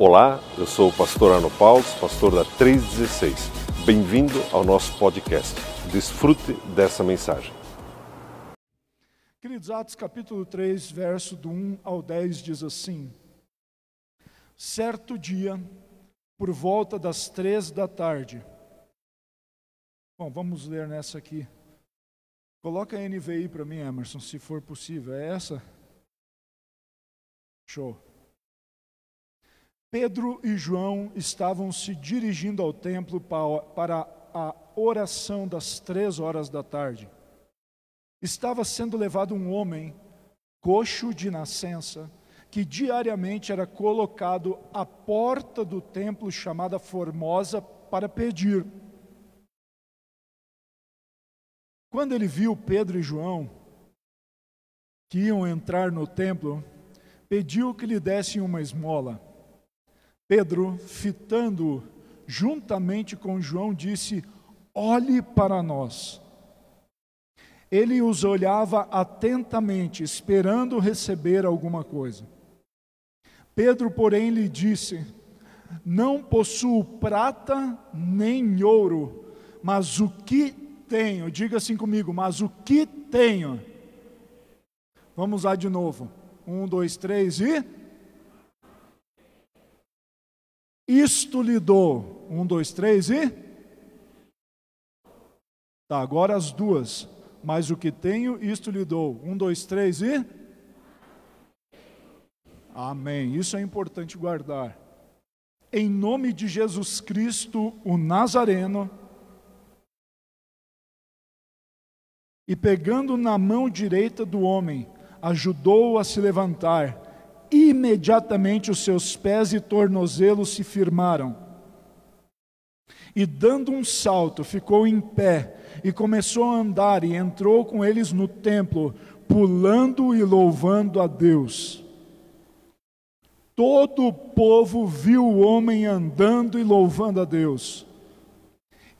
Olá, eu sou o pastor Arno Paulo, pastor da 316. Bem-vindo ao nosso podcast. Desfrute dessa mensagem. Queridos, Atos capítulo 3, verso do 1 ao 10 diz assim: Certo dia, por volta das três da tarde. Bom, vamos ler nessa aqui. Coloca a NVI para mim, Emerson, se for possível. É essa? Show. Pedro e João estavam se dirigindo ao templo para a oração das três horas da tarde. Estava sendo levado um homem, coxo de nascença, que diariamente era colocado à porta do templo chamada Formosa para pedir. Quando ele viu Pedro e João, que iam entrar no templo, pediu que lhe dessem uma esmola. Pedro, fitando juntamente com João, disse: Olhe para nós. Ele os olhava atentamente, esperando receber alguma coisa. Pedro, porém, lhe disse: Não possuo prata nem ouro, mas o que tenho, diga assim comigo, mas o que tenho. Vamos lá de novo. Um, dois, três e. Isto lhe dou. Um, dois, três e. Tá, agora as duas. Mas o que tenho, isto lhe dou. Um, dois, três e. Amém. Isso é importante guardar. Em nome de Jesus Cristo, o Nazareno, e pegando na mão direita do homem, ajudou-o a se levantar imediatamente os seus pés e tornozelos se firmaram. E dando um salto, ficou em pé e começou a andar e entrou com eles no templo, pulando e louvando a Deus. Todo o povo viu o homem andando e louvando a Deus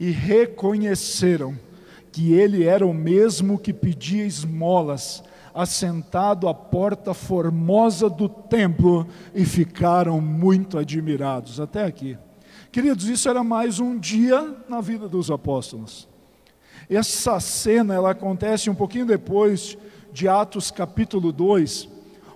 e reconheceram que ele era o mesmo que pedia esmolas assentado à porta formosa do templo e ficaram muito admirados. Até aqui. Queridos, isso era mais um dia na vida dos apóstolos. Essa cena ela acontece um pouquinho depois de Atos capítulo 2,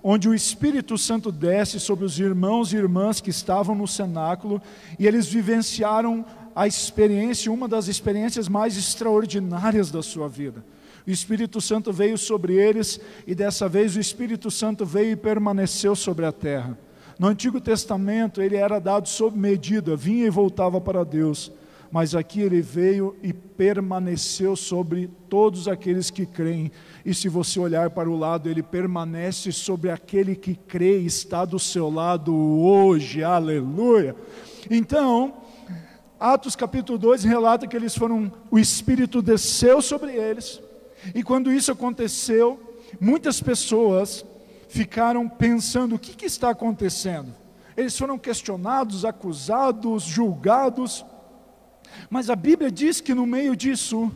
onde o Espírito Santo desce sobre os irmãos e irmãs que estavam no cenáculo e eles vivenciaram a experiência, uma das experiências mais extraordinárias da sua vida. O Espírito Santo veio sobre eles e dessa vez o Espírito Santo veio e permaneceu sobre a terra. No Antigo Testamento ele era dado sob medida, vinha e voltava para Deus. Mas aqui ele veio e permaneceu sobre todos aqueles que creem. E se você olhar para o lado, ele permanece sobre aquele que crê e está do seu lado hoje. Aleluia. Então, Atos capítulo 2 relata que eles foram, o Espírito desceu sobre eles e quando isso aconteceu, muitas pessoas ficaram pensando: o que, que está acontecendo? Eles foram questionados, acusados, julgados. Mas a Bíblia diz que no meio disso,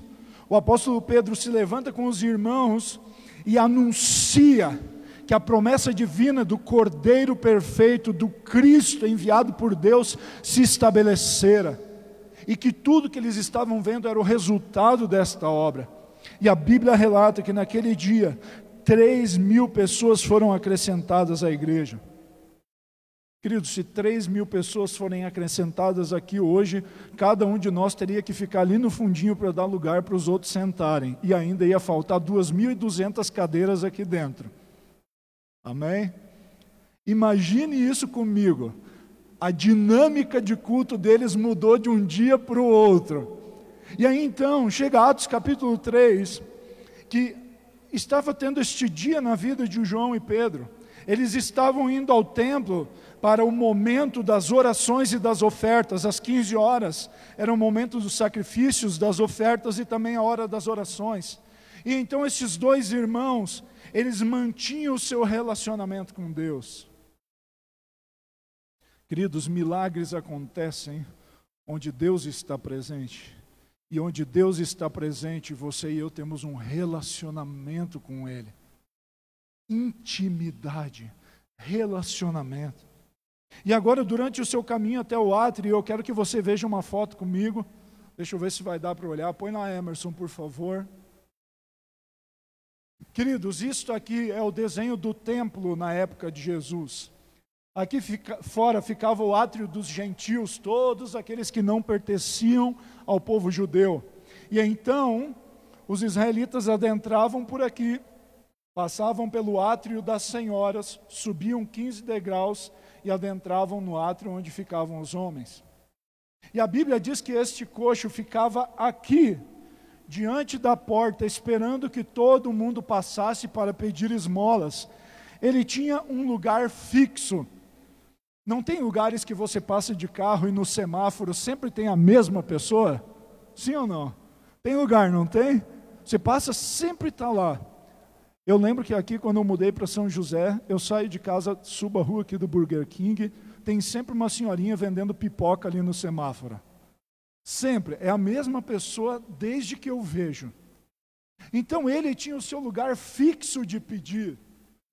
o apóstolo Pedro se levanta com os irmãos e anuncia que a promessa divina do Cordeiro perfeito, do Cristo enviado por Deus, se estabelecera. E que tudo que eles estavam vendo era o resultado desta obra. E a Bíblia relata que naquele dia, 3 mil pessoas foram acrescentadas à igreja. Queridos, se 3 mil pessoas forem acrescentadas aqui hoje, cada um de nós teria que ficar ali no fundinho para dar lugar para os outros sentarem. E ainda ia faltar 2.200 cadeiras aqui dentro. Amém? Imagine isso comigo. A dinâmica de culto deles mudou de um dia para o outro. E aí então, chega Atos capítulo 3, que estava tendo este dia na vida de João e Pedro. Eles estavam indo ao templo para o momento das orações e das ofertas, às 15 horas. Era o momento dos sacrifícios, das ofertas e também a hora das orações. E então esses dois irmãos, eles mantinham o seu relacionamento com Deus. Queridos, milagres acontecem onde Deus está presente. E onde Deus está presente, você e eu temos um relacionamento com Ele. Intimidade, relacionamento. E agora, durante o seu caminho até o átrio, eu quero que você veja uma foto comigo. Deixa eu ver se vai dar para olhar. Põe na Emerson, por favor. Queridos, isto aqui é o desenho do templo na época de Jesus. Aqui fica, fora ficava o átrio dos gentios, todos aqueles que não pertenciam ao povo judeu. E então, os israelitas adentravam por aqui, passavam pelo átrio das senhoras, subiam 15 degraus e adentravam no átrio onde ficavam os homens. E a Bíblia diz que este coxo ficava aqui, diante da porta, esperando que todo mundo passasse para pedir esmolas. Ele tinha um lugar fixo. Não tem lugares que você passa de carro e no semáforo sempre tem a mesma pessoa? Sim ou não? Tem lugar, não tem? Você passa, sempre está lá. Eu lembro que aqui, quando eu mudei para São José, eu saio de casa, subo a rua aqui do Burger King, tem sempre uma senhorinha vendendo pipoca ali no semáforo. Sempre. É a mesma pessoa desde que eu vejo. Então ele tinha o seu lugar fixo de pedir,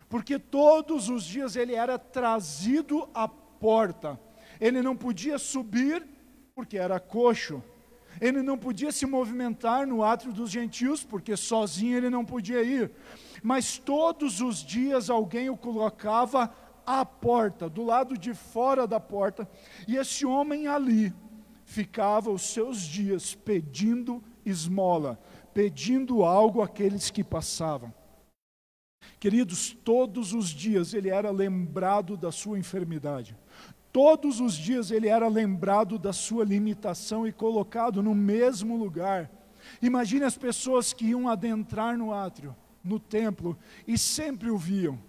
porque todos os dias ele era trazido à porta. Ele não podia subir porque era coxo. Ele não podia se movimentar no átrio dos gentios, porque sozinho ele não podia ir. Mas todos os dias alguém o colocava à porta, do lado de fora da porta, e esse homem ali ficava os seus dias pedindo esmola, pedindo algo àqueles que passavam. Queridos, todos os dias ele era lembrado da sua enfermidade. Todos os dias ele era lembrado da sua limitação e colocado no mesmo lugar. Imagine as pessoas que iam adentrar no átrio, no templo, e sempre o viam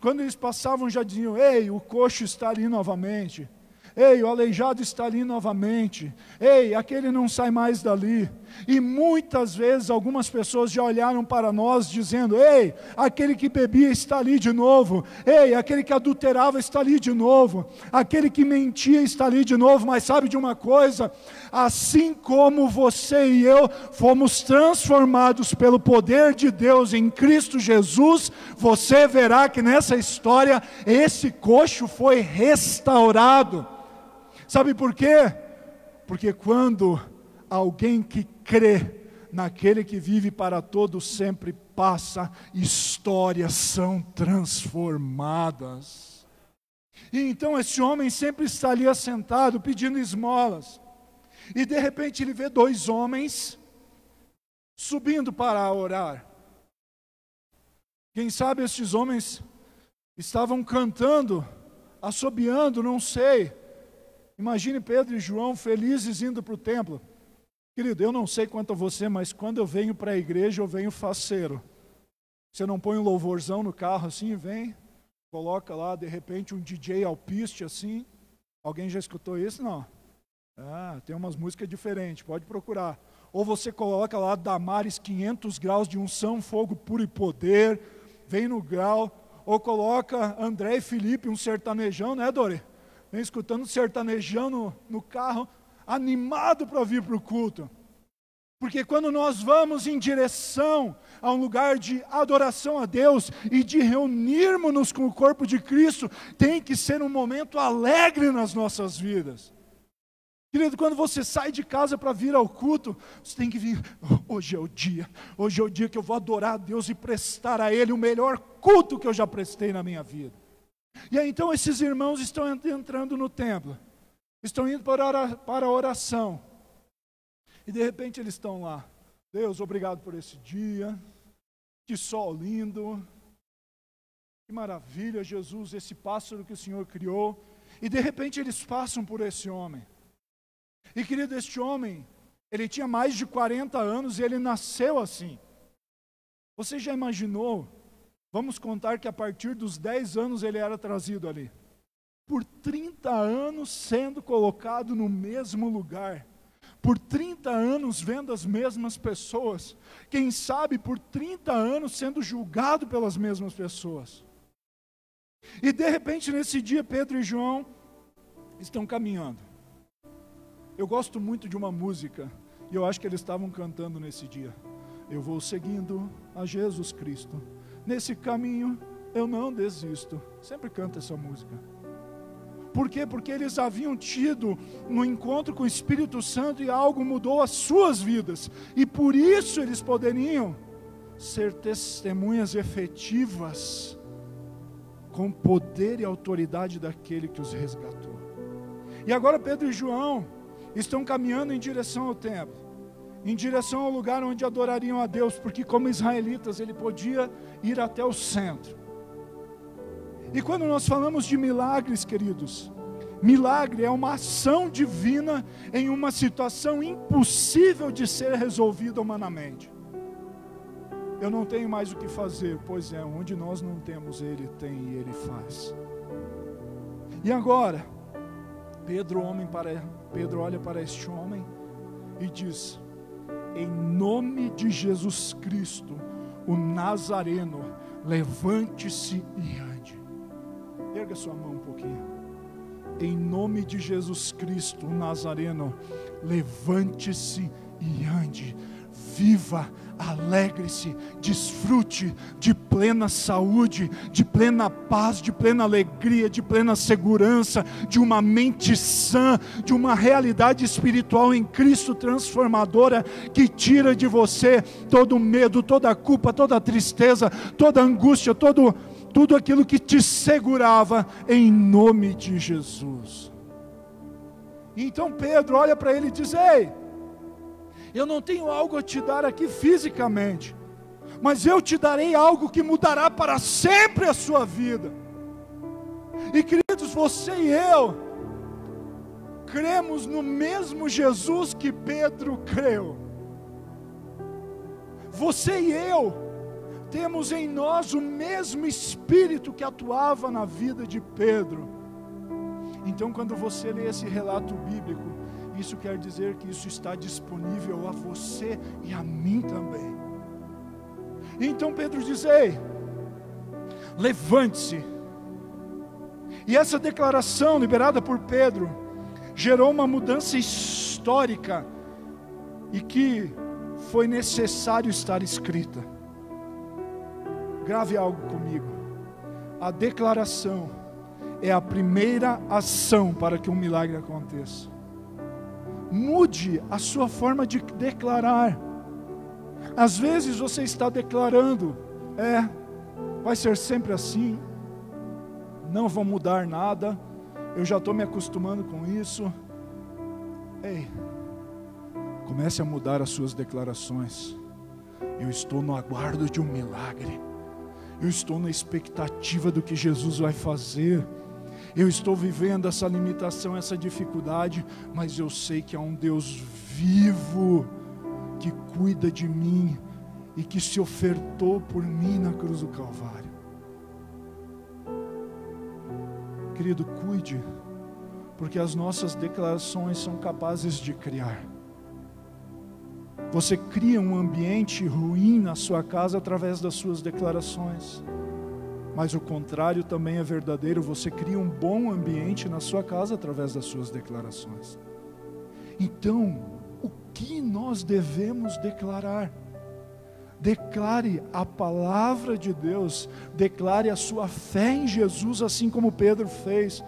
quando eles passavam, já diziam: Ei, o coxo está ali novamente. Ei, o aleijado está ali novamente. Ei, aquele não sai mais dali. E muitas vezes algumas pessoas já olharam para nós dizendo: Ei, aquele que bebia está ali de novo. Ei, aquele que adulterava está ali de novo. Aquele que mentia está ali de novo. Mas sabe de uma coisa? Assim como você e eu fomos transformados pelo poder de Deus em Cristo Jesus, você verá que nessa história esse coxo foi restaurado. Sabe por quê? Porque quando alguém que crê naquele que vive para todo sempre passa, histórias são transformadas. E então esse homem sempre está ali assentado pedindo esmolas. E de repente ele vê dois homens subindo para orar. Quem sabe estes homens estavam cantando, assobiando, não sei Imagine Pedro e João felizes indo para o templo. Querido, eu não sei quanto a você, mas quando eu venho para a igreja, eu venho faceiro. Você não põe um louvorzão no carro assim, vem, coloca lá, de repente, um DJ alpiste assim. Alguém já escutou isso? Não. Ah, tem umas músicas diferentes, pode procurar. Ou você coloca lá Damares 500 graus de unção, fogo puro e poder, vem no grau. Ou coloca André e Felipe, um sertanejão, né, Dori? vem escutando sertanejão no, no carro, animado para vir para o culto. Porque quando nós vamos em direção a um lugar de adoração a Deus e de reunirmos-nos com o corpo de Cristo, tem que ser um momento alegre nas nossas vidas. Querido, quando você sai de casa para vir ao culto, você tem que vir. Hoje é o dia, hoje é o dia que eu vou adorar a Deus e prestar a Ele o melhor culto que eu já prestei na minha vida. E aí então esses irmãos estão entrando no templo, estão indo para, para a oração. E de repente eles estão lá. Deus, obrigado por esse dia. Que sol lindo. Que maravilha, Jesus, esse pássaro que o Senhor criou. E de repente eles passam por esse homem. E querido, este homem, ele tinha mais de 40 anos e ele nasceu assim. Você já imaginou Vamos contar que a partir dos 10 anos ele era trazido ali. Por 30 anos sendo colocado no mesmo lugar. Por 30 anos vendo as mesmas pessoas. Quem sabe por 30 anos sendo julgado pelas mesmas pessoas. E de repente nesse dia Pedro e João estão caminhando. Eu gosto muito de uma música e eu acho que eles estavam cantando nesse dia. Eu vou seguindo a Jesus Cristo Nesse caminho eu não desisto. Sempre canta essa música. Por quê? Porque eles haviam tido um encontro com o Espírito Santo e algo mudou as suas vidas. E por isso eles poderiam ser testemunhas efetivas com poder e autoridade daquele que os resgatou. E agora Pedro e João estão caminhando em direção ao templo, em direção ao lugar onde adorariam a Deus, porque como israelitas ele podia ir até o centro. E quando nós falamos de milagres, queridos, milagre é uma ação divina em uma situação impossível de ser resolvida humanamente. Eu não tenho mais o que fazer, pois é, onde nós não temos, Ele tem e Ele faz. E agora, Pedro, homem para, Pedro olha para este homem e diz: Em nome de Jesus Cristo, o Nazareno, levante-se e ande. Erga sua mão um pouquinho. Em nome de Jesus Cristo, Nazareno, levante-se e ande. Viva alegre-se, desfrute de plena saúde, de plena paz, de plena alegria, de plena segurança, de uma mente sã, de uma realidade espiritual em Cristo transformadora que tira de você todo medo, toda culpa, toda tristeza, toda angústia, todo tudo aquilo que te segurava em nome de Jesus. Então Pedro olha para ele e diz: Ei, eu não tenho algo a te dar aqui fisicamente, mas eu te darei algo que mudará para sempre a sua vida. E queridos, você e eu cremos no mesmo Jesus que Pedro creu. Você e eu temos em nós o mesmo espírito que atuava na vida de Pedro. Então, quando você lê esse relato bíblico, isso quer dizer que isso está disponível a você e a mim também. Então Pedro diz: Ei, levante-se. E essa declaração liberada por Pedro gerou uma mudança histórica e que foi necessário estar escrita. Grave algo comigo. A declaração é a primeira ação para que um milagre aconteça. Mude a sua forma de declarar. Às vezes você está declarando, é, vai ser sempre assim, não vou mudar nada, eu já estou me acostumando com isso. Ei, comece a mudar as suas declarações. Eu estou no aguardo de um milagre, eu estou na expectativa do que Jesus vai fazer. Eu estou vivendo essa limitação, essa dificuldade, mas eu sei que há um Deus vivo que cuida de mim e que se ofertou por mim na cruz do Calvário. Querido, cuide, porque as nossas declarações são capazes de criar. Você cria um ambiente ruim na sua casa através das suas declarações mas o contrário também é verdadeiro. Você cria um bom ambiente na sua casa através das suas declarações. Então, o que nós devemos declarar? Declare a palavra de Deus, declare a sua fé em Jesus, assim como Pedro fez.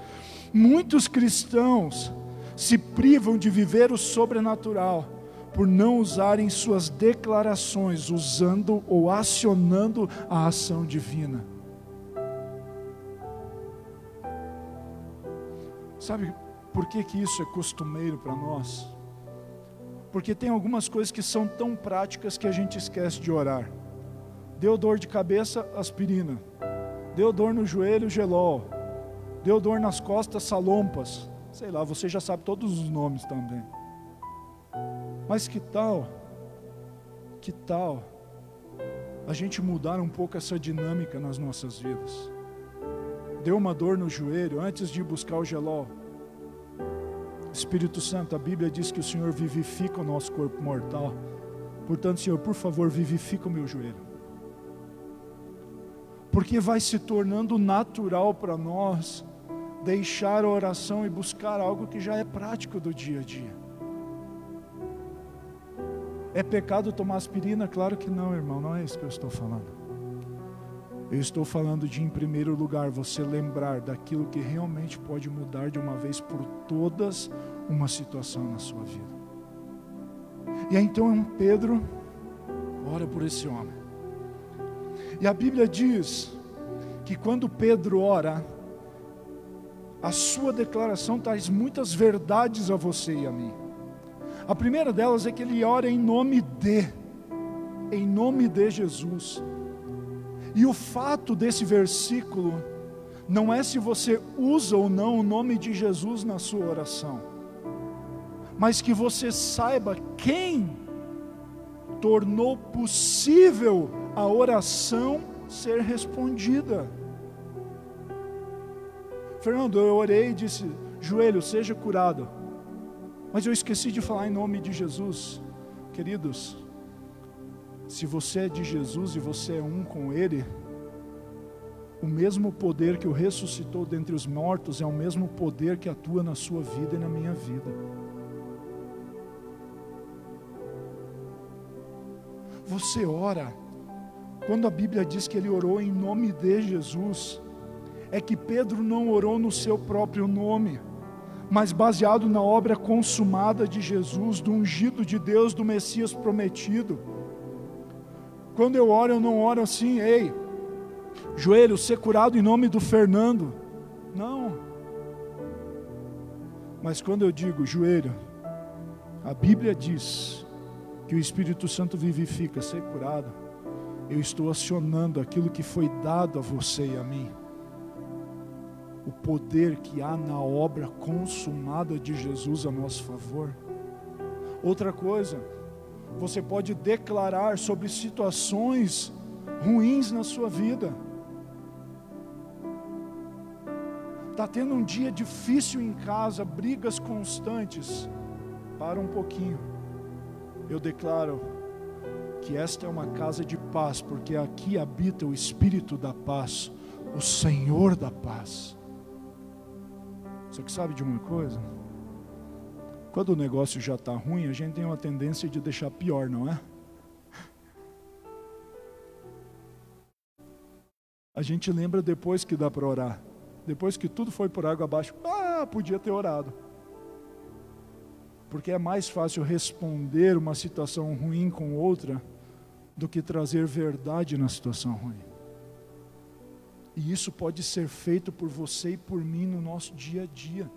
Muitos cristãos se privam de viver o sobrenatural por não usarem suas declarações, usando ou acionando a ação divina. Sabe por que, que isso é costumeiro para nós? Porque tem algumas coisas que são tão práticas que a gente esquece de orar. Deu dor de cabeça, aspirina. Deu dor no joelho, gelol. Deu dor nas costas, salompas. Sei lá, você já sabe todos os nomes também. Mas que tal, que tal a gente mudar um pouco essa dinâmica nas nossas vidas? Deu uma dor no joelho antes de buscar o gelol Espírito Santo, a Bíblia diz que o Senhor vivifica o nosso corpo mortal. Portanto, Senhor, por favor, vivifica o meu joelho. Porque vai se tornando natural para nós deixar a oração e buscar algo que já é prático do dia a dia. É pecado tomar aspirina? Claro que não, irmão, não é isso que eu estou falando. Eu estou falando de, em primeiro lugar, você lembrar daquilo que realmente pode mudar de uma vez por todas uma situação na sua vida. E aí então Pedro ora por esse homem. E a Bíblia diz que quando Pedro ora, a sua declaração traz muitas verdades a você e a mim. A primeira delas é que ele ora em nome de, em nome de Jesus. E o fato desse versículo não é se você usa ou não o nome de Jesus na sua oração, mas que você saiba quem tornou possível a oração ser respondida. Fernando, eu orei e disse: joelho, seja curado. Mas eu esqueci de falar em nome de Jesus. Queridos, se você é de Jesus e você é um com Ele, o mesmo poder que o ressuscitou dentre os mortos é o mesmo poder que atua na sua vida e na minha vida. Você ora, quando a Bíblia diz que ele orou em nome de Jesus, é que Pedro não orou no seu próprio nome, mas baseado na obra consumada de Jesus, do ungido de Deus, do Messias prometido. Quando eu oro, eu não oro assim, ei, joelho, ser curado em nome do Fernando. Não. Mas quando eu digo joelho, a Bíblia diz que o Espírito Santo vivifica, ser curado. Eu estou acionando aquilo que foi dado a você e a mim. O poder que há na obra consumada de Jesus a nosso favor. Outra coisa, você pode declarar sobre situações ruins na sua vida. Está tendo um dia difícil em casa, brigas constantes. Para um pouquinho. Eu declaro que esta é uma casa de paz, porque aqui habita o Espírito da paz, o Senhor da paz. Você que sabe de uma coisa? Quando o negócio já está ruim, a gente tem uma tendência de deixar pior, não é? A gente lembra depois que dá para orar. Depois que tudo foi por água abaixo, ah, podia ter orado. Porque é mais fácil responder uma situação ruim com outra do que trazer verdade na situação ruim. E isso pode ser feito por você e por mim no nosso dia a dia.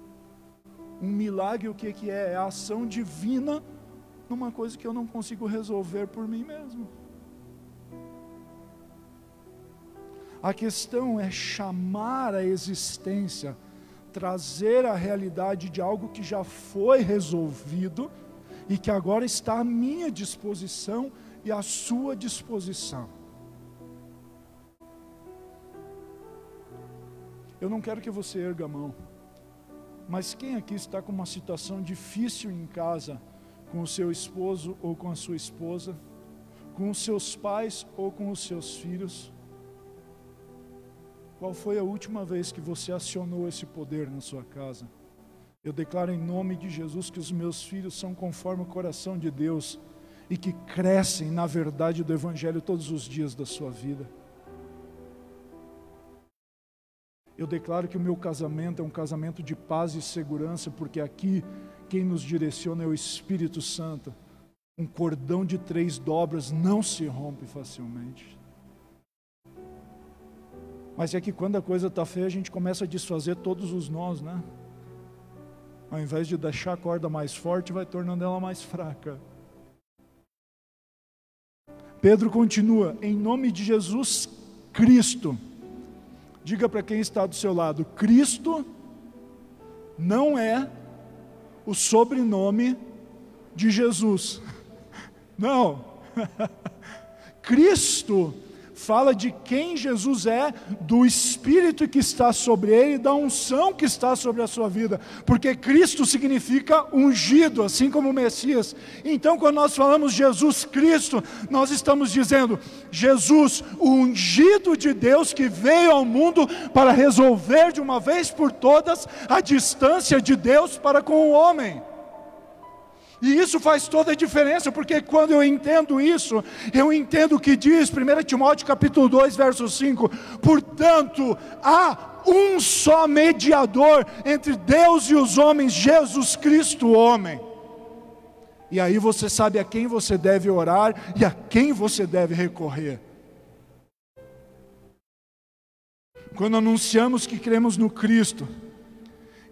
Um milagre, o que, é? É a ação divina numa coisa que eu não consigo resolver por mim mesmo. A questão é chamar a existência, trazer a realidade de algo que já foi resolvido e que agora está à minha disposição e à sua disposição. Eu não quero que você erga a mão. Mas quem aqui está com uma situação difícil em casa, com o seu esposo ou com a sua esposa, com os seus pais ou com os seus filhos? Qual foi a última vez que você acionou esse poder na sua casa? Eu declaro em nome de Jesus que os meus filhos são conforme o coração de Deus e que crescem na verdade do Evangelho todos os dias da sua vida. Eu declaro que o meu casamento é um casamento de paz e segurança, porque aqui quem nos direciona é o Espírito Santo. Um cordão de três dobras não se rompe facilmente. Mas é que quando a coisa está feia, a gente começa a desfazer todos os nós, né? Ao invés de deixar a corda mais forte, vai tornando ela mais fraca. Pedro continua, em nome de Jesus Cristo Diga para quem está do seu lado: Cristo não é o sobrenome de Jesus. Não. Cristo fala de quem Jesus é, do Espírito que está sobre ele, da unção que está sobre a sua vida, porque Cristo significa ungido, assim como o Messias. Então, quando nós falamos Jesus Cristo, nós estamos dizendo Jesus, o ungido de Deus que veio ao mundo para resolver de uma vez por todas a distância de Deus para com o homem. E isso faz toda a diferença, porque quando eu entendo isso, eu entendo o que diz 1 Timóteo capítulo 2, verso 5. Portanto, há um só mediador entre Deus e os homens, Jesus Cristo, homem. E aí você sabe a quem você deve orar e a quem você deve recorrer. Quando anunciamos que cremos no Cristo,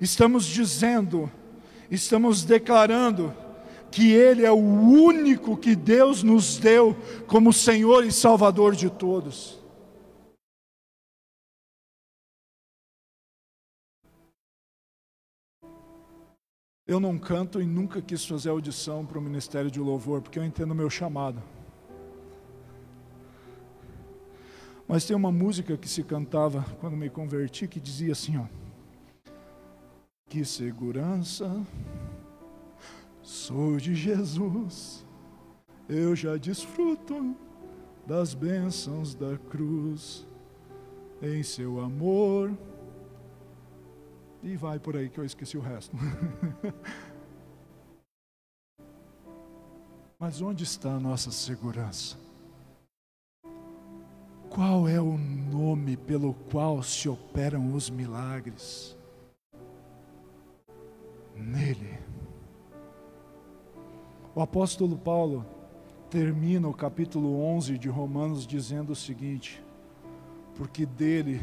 estamos dizendo, estamos declarando que Ele é o único que Deus nos deu como Senhor e Salvador de todos. Eu não canto e nunca quis fazer audição para o ministério de louvor, porque eu entendo o meu chamado. Mas tem uma música que se cantava quando me converti que dizia assim, ó: Que segurança sou de Jesus. Eu já desfruto das bênçãos da cruz em seu amor. E vai por aí que eu esqueci o resto. Mas onde está a nossa segurança? Qual é o nome pelo qual se operam os milagres? Nele. O apóstolo Paulo termina o capítulo 11 de Romanos dizendo o seguinte: Porque dele,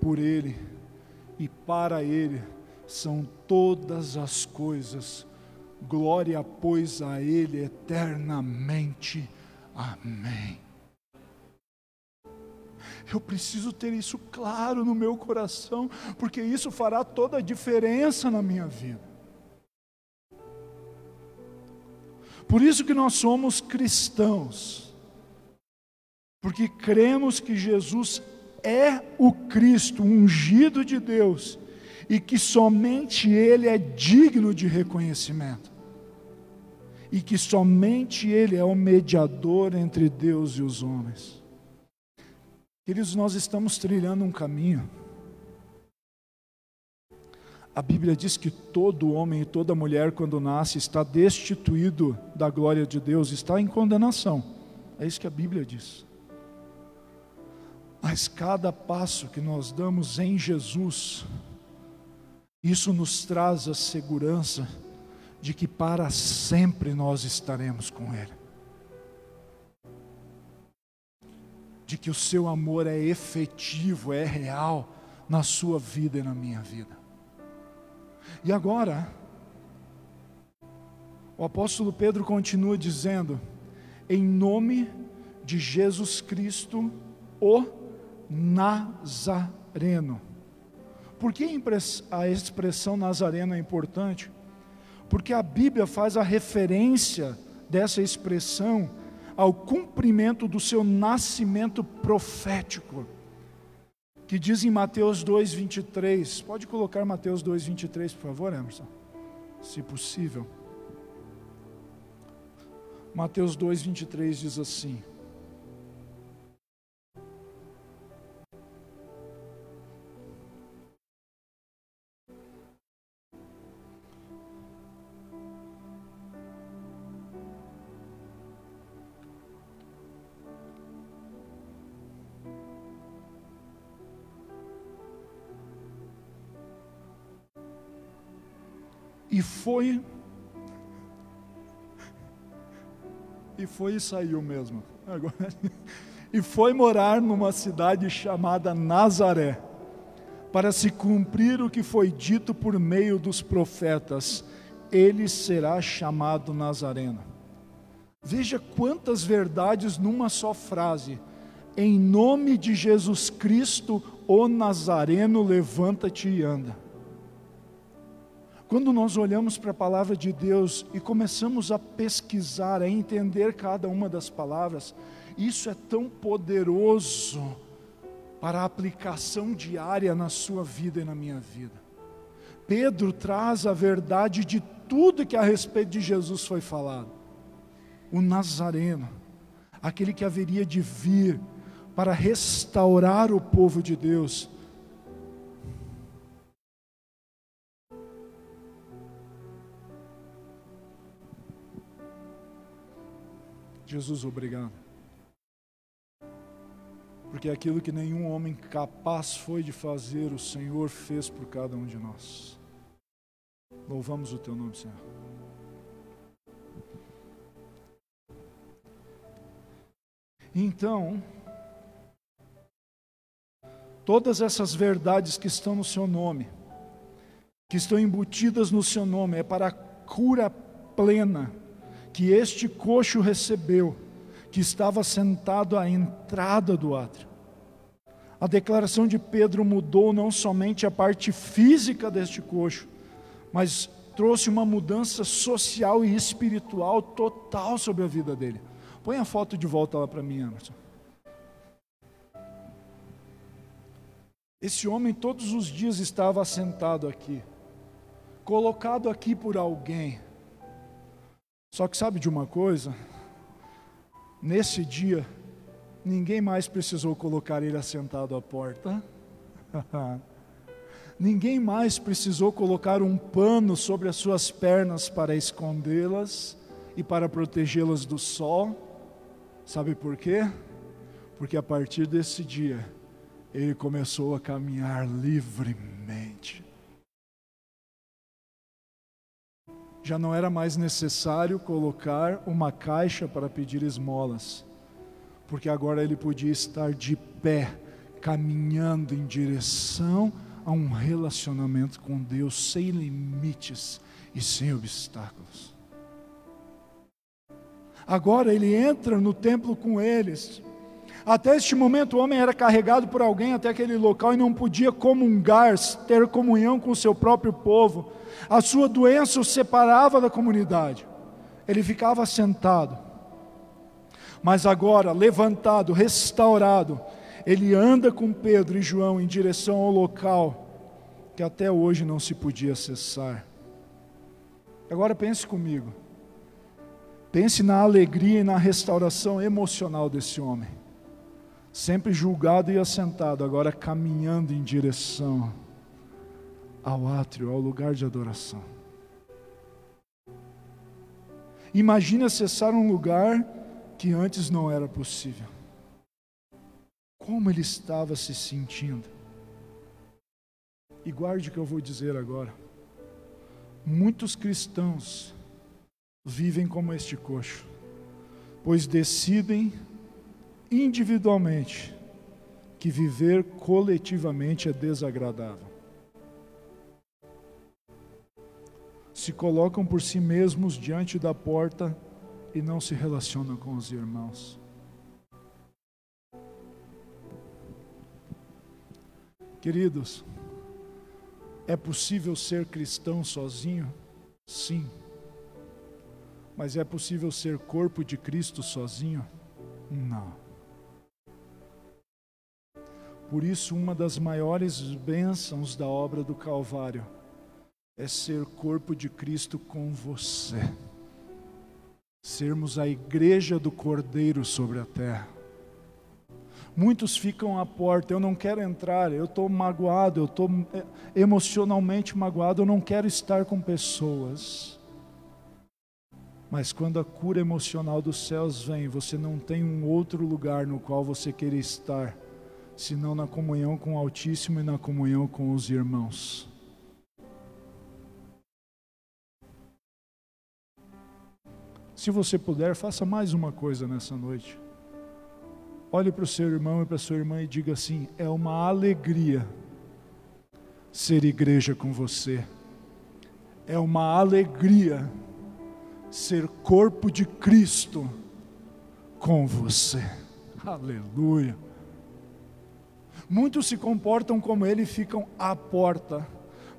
por ele e para ele são todas as coisas, glória, pois, a ele eternamente. Amém. Eu preciso ter isso claro no meu coração, porque isso fará toda a diferença na minha vida. Por isso que nós somos cristãos, porque cremos que Jesus é o Cristo, ungido de Deus, e que somente Ele é digno de reconhecimento, e que somente Ele é o mediador entre Deus e os homens. Queridos, nós estamos trilhando um caminho a Bíblia diz que todo homem e toda mulher, quando nasce, está destituído da glória de Deus, está em condenação. É isso que a Bíblia diz. Mas cada passo que nós damos em Jesus, isso nos traz a segurança de que para sempre nós estaremos com Ele. De que o seu amor é efetivo, é real na sua vida e na minha vida. E agora, o apóstolo Pedro continua dizendo: em nome de Jesus Cristo, o Nazareno. Por que a expressão Nazareno é importante? Porque a Bíblia faz a referência dessa expressão ao cumprimento do seu nascimento profético que diz em Mateus 2:23. Pode colocar Mateus 2:23, por favor, Emerson, se possível. Mateus 2:23 diz assim: E foi. E foi e saiu mesmo. Agora, e foi morar numa cidade chamada Nazaré, para se cumprir o que foi dito por meio dos profetas: ele será chamado Nazareno. Veja quantas verdades numa só frase. Em nome de Jesus Cristo, o Nazareno, levanta-te e anda. Quando nós olhamos para a palavra de Deus e começamos a pesquisar, a entender cada uma das palavras, isso é tão poderoso para a aplicação diária na sua vida e na minha vida. Pedro traz a verdade de tudo que a respeito de Jesus foi falado. O Nazareno, aquele que haveria de vir para restaurar o povo de Deus Jesus, obrigado. Porque aquilo que nenhum homem capaz foi de fazer, o Senhor fez por cada um de nós. Louvamos o teu nome, Senhor. Então, todas essas verdades que estão no seu nome, que estão embutidas no seu nome, é para a cura plena que este coxo recebeu, que estava sentado à entrada do átrio. A declaração de Pedro mudou não somente a parte física deste coxo, mas trouxe uma mudança social e espiritual total sobre a vida dele. Põe a foto de volta lá para mim, Emerson. Esse homem todos os dias estava sentado aqui, colocado aqui por alguém. Só que sabe de uma coisa? Nesse dia, ninguém mais precisou colocar ele assentado à porta. ninguém mais precisou colocar um pano sobre as suas pernas para escondê-las e para protegê-las do sol. Sabe por quê? Porque a partir desse dia, ele começou a caminhar livremente. Já não era mais necessário colocar uma caixa para pedir esmolas, porque agora ele podia estar de pé, caminhando em direção a um relacionamento com Deus sem limites e sem obstáculos. Agora ele entra no templo com eles. Até este momento o homem era carregado por alguém até aquele local e não podia comungar, ter comunhão com o seu próprio povo. A sua doença o separava da comunidade. Ele ficava sentado. Mas agora, levantado, restaurado, ele anda com Pedro e João em direção ao local que até hoje não se podia acessar. Agora pense comigo. Pense na alegria e na restauração emocional desse homem. Sempre julgado e assentado, agora caminhando em direção ao átrio, ao lugar de adoração. Imagine acessar um lugar que antes não era possível. Como ele estava se sentindo? E guarde o que eu vou dizer agora. Muitos cristãos vivem como este coxo, pois decidem individualmente que viver coletivamente é desagradável. Se colocam por si mesmos diante da porta e não se relacionam com os irmãos. Queridos, é possível ser cristão sozinho? Sim. Mas é possível ser corpo de Cristo sozinho? Não. Por isso, uma das maiores bênçãos da obra do Calvário é ser corpo de Cristo com você. Sermos a igreja do Cordeiro sobre a terra. Muitos ficam à porta, eu não quero entrar, eu estou magoado, eu estou eh, emocionalmente magoado, eu não quero estar com pessoas. Mas quando a cura emocional dos céus vem, você não tem um outro lugar no qual você queira estar, senão na comunhão com o Altíssimo e na comunhão com os irmãos. Se você puder, faça mais uma coisa nessa noite. Olhe para o seu irmão e para a sua irmã e diga assim: é uma alegria ser igreja com você. É uma alegria ser corpo de Cristo com você. Aleluia. Muitos se comportam como ele e ficam à porta,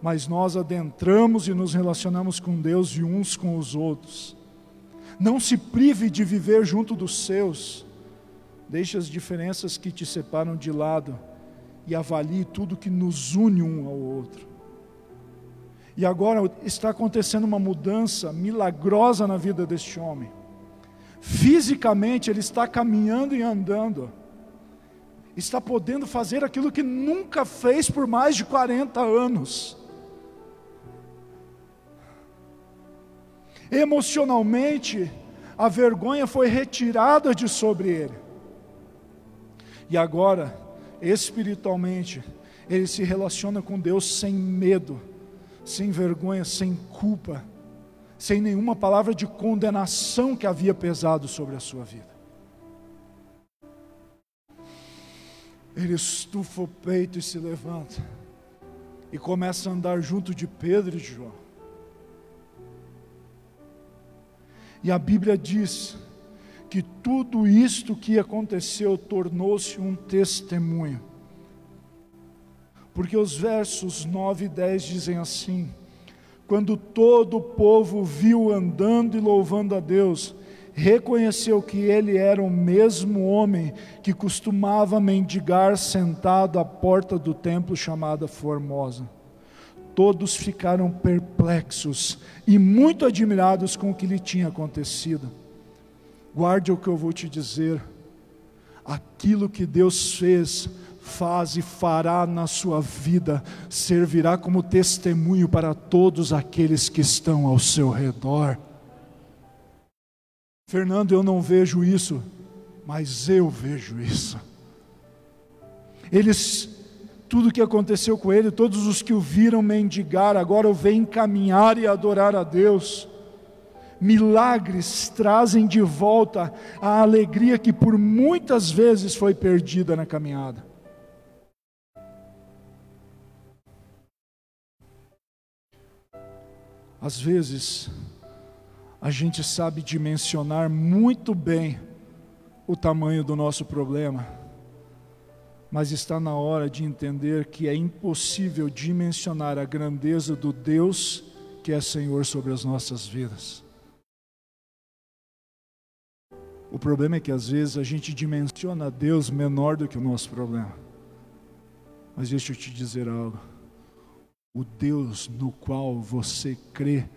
mas nós adentramos e nos relacionamos com Deus e uns com os outros. Não se prive de viver junto dos seus. Deixe as diferenças que te separam de lado e avalie tudo que nos une um ao outro. E agora está acontecendo uma mudança milagrosa na vida deste homem. Fisicamente ele está caminhando e andando. Está podendo fazer aquilo que nunca fez por mais de 40 anos. Emocionalmente, a vergonha foi retirada de sobre ele. E agora, espiritualmente, ele se relaciona com Deus sem medo, sem vergonha, sem culpa, sem nenhuma palavra de condenação que havia pesado sobre a sua vida. Ele estufa o peito e se levanta e começa a andar junto de Pedro e de João. E a Bíblia diz que tudo isto que aconteceu tornou-se um testemunho. Porque os versos 9 e 10 dizem assim: Quando todo o povo viu andando e louvando a Deus, reconheceu que ele era o mesmo homem que costumava mendigar sentado à porta do templo chamada Formosa. Todos ficaram perplexos e muito admirados com o que lhe tinha acontecido. Guarde o que eu vou te dizer. Aquilo que Deus fez, faz e fará na sua vida, servirá como testemunho para todos aqueles que estão ao seu redor. Fernando, eu não vejo isso, mas eu vejo isso. Eles, tudo o que aconteceu com ele, todos os que o viram mendigar, agora o veem caminhar e adorar a Deus. Milagres trazem de volta a alegria que por muitas vezes foi perdida na caminhada. Às vezes, a gente sabe dimensionar muito bem o tamanho do nosso problema, mas está na hora de entender que é impossível dimensionar a grandeza do Deus que é Senhor sobre as nossas vidas. O problema é que às vezes a gente dimensiona Deus menor do que o nosso problema. Mas deixa eu te dizer algo. O Deus no qual você crê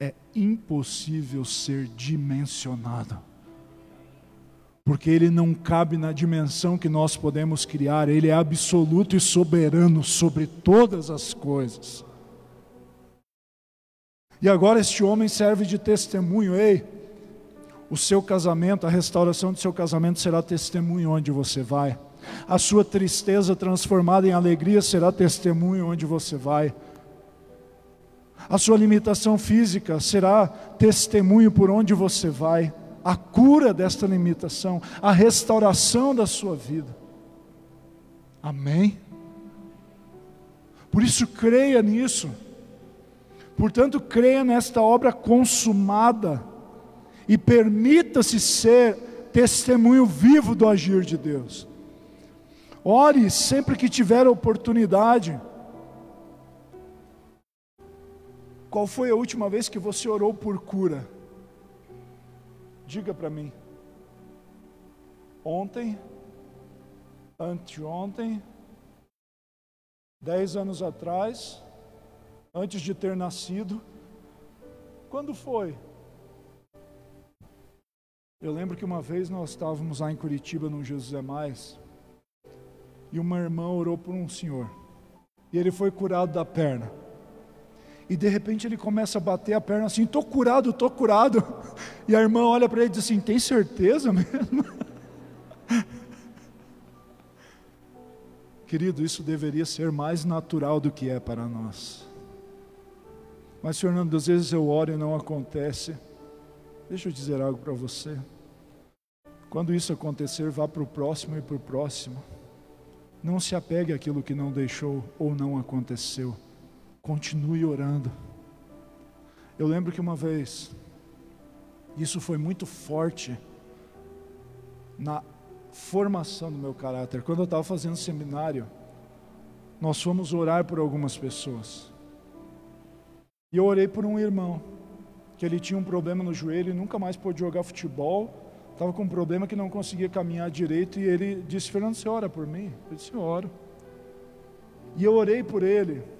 é impossível ser dimensionado. Porque ele não cabe na dimensão que nós podemos criar, ele é absoluto e soberano sobre todas as coisas. E agora este homem serve de testemunho, ei, o seu casamento, a restauração do seu casamento será testemunho onde você vai. A sua tristeza transformada em alegria será testemunho onde você vai. A sua limitação física será testemunho por onde você vai. A cura desta limitação, a restauração da sua vida. Amém? Por isso, creia nisso. Portanto, creia nesta obra consumada e permita-se ser testemunho vivo do agir de Deus. Ore sempre que tiver oportunidade. Qual foi a última vez que você orou por cura? Diga para mim. Ontem, anteontem, dez anos atrás, antes de ter nascido. Quando foi? Eu lembro que uma vez nós estávamos lá em Curitiba, no Jesus é Mais, e uma irmã orou por um senhor, e ele foi curado da perna. E de repente ele começa a bater a perna assim: estou curado, estou curado. E a irmã olha para ele e diz assim: tem certeza mesmo? Querido, isso deveria ser mais natural do que é para nós. Mas, Fernando, às vezes eu oro e não acontece. Deixa eu dizer algo para você. Quando isso acontecer, vá para o próximo e para o próximo. Não se apegue àquilo que não deixou ou não aconteceu. Continue orando. Eu lembro que uma vez, isso foi muito forte na formação do meu caráter. Quando eu estava fazendo seminário, nós fomos orar por algumas pessoas. E eu orei por um irmão, que ele tinha um problema no joelho e nunca mais pôde jogar futebol. Estava com um problema que não conseguia caminhar direito. E ele disse: Fernando, você ora por mim? Eu disse: oro. E eu orei por ele.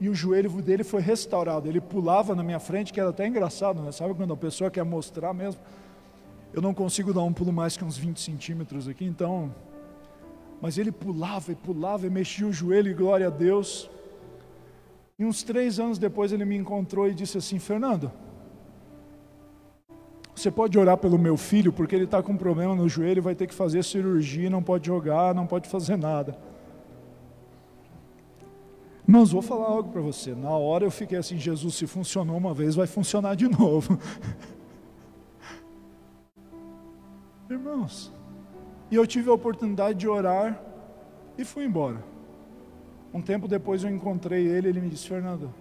E o joelho dele foi restaurado. Ele pulava na minha frente, que era até engraçado, né? Sabe quando a pessoa quer mostrar mesmo? Eu não consigo dar um pulo mais que uns 20 centímetros aqui, então. Mas ele pulava e pulava e mexia o joelho, e glória a Deus. E uns três anos depois ele me encontrou e disse assim: Fernando, Você pode orar pelo meu filho, porque ele está com um problema no joelho, vai ter que fazer cirurgia, não pode jogar, não pode fazer nada. Irmãos, vou falar algo para você. Na hora eu fiquei assim, Jesus, se funcionou uma vez, vai funcionar de novo. Irmãos, e eu tive a oportunidade de orar e fui embora. Um tempo depois eu encontrei ele, ele me disse: Fernando,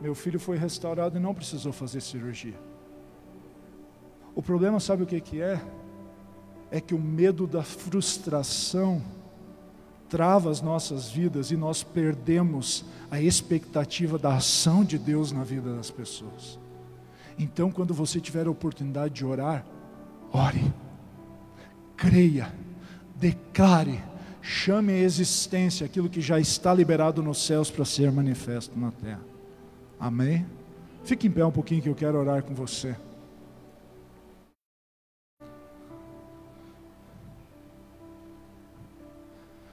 meu filho foi restaurado e não precisou fazer cirurgia. O problema, sabe o que, que é? É que o medo da frustração trava as nossas vidas e nós perdemos a expectativa da ação de Deus na vida das pessoas. Então, quando você tiver a oportunidade de orar, ore, creia, declare, chame a existência aquilo que já está liberado nos céus para ser manifesto na terra. Amém? Fique em pé um pouquinho que eu quero orar com você.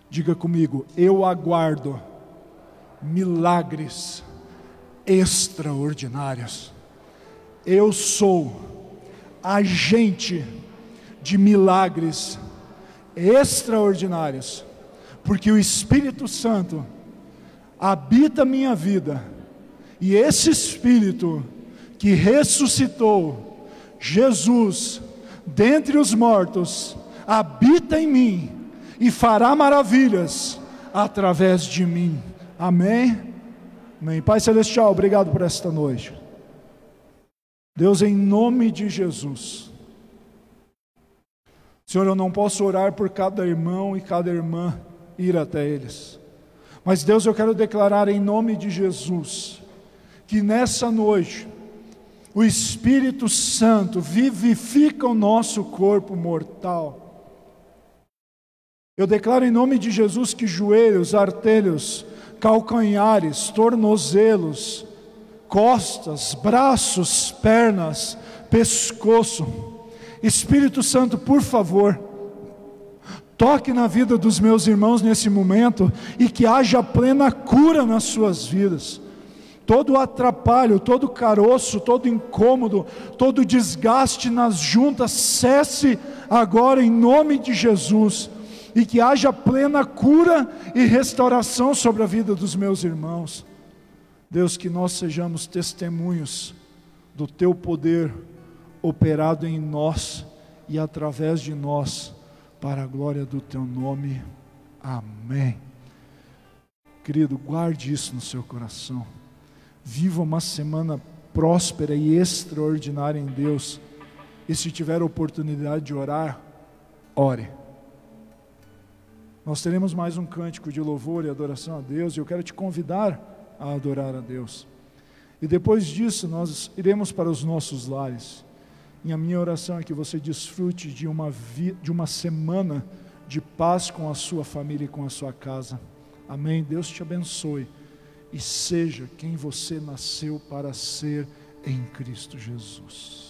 Diga comigo, eu aguardo milagres extraordinários. Eu sou agente de milagres extraordinários, porque o Espírito Santo habita minha vida, e esse Espírito que ressuscitou Jesus dentre os mortos habita em mim e fará maravilhas através de mim. Amém? Amém. Pai Celestial, obrigado por esta noite. Deus, em nome de Jesus. Senhor, eu não posso orar por cada irmão e cada irmã ir até eles. Mas Deus, eu quero declarar em nome de Jesus que nessa noite o Espírito Santo vivifica o nosso corpo mortal eu declaro em nome de Jesus que joelhos, artelhos, calcanhares, tornozelos, costas, braços, pernas, pescoço. Espírito Santo, por favor, toque na vida dos meus irmãos nesse momento e que haja plena cura nas suas vidas. Todo atrapalho, todo caroço, todo incômodo, todo desgaste nas juntas, cesse agora em nome de Jesus e que haja plena cura e restauração sobre a vida dos meus irmãos. Deus, que nós sejamos testemunhos do Teu poder operado em nós e através de nós, para a glória do Teu nome. Amém. Querido, guarde isso no seu coração. Viva uma semana próspera e extraordinária em Deus. E se tiver oportunidade de orar, ore. Nós teremos mais um cântico de louvor e adoração a Deus, e eu quero te convidar a adorar a Deus. E depois disso, nós iremos para os nossos lares. E a minha oração é que você desfrute de uma, de uma semana de paz com a sua família e com a sua casa. Amém. Deus te abençoe e seja quem você nasceu para ser em Cristo Jesus.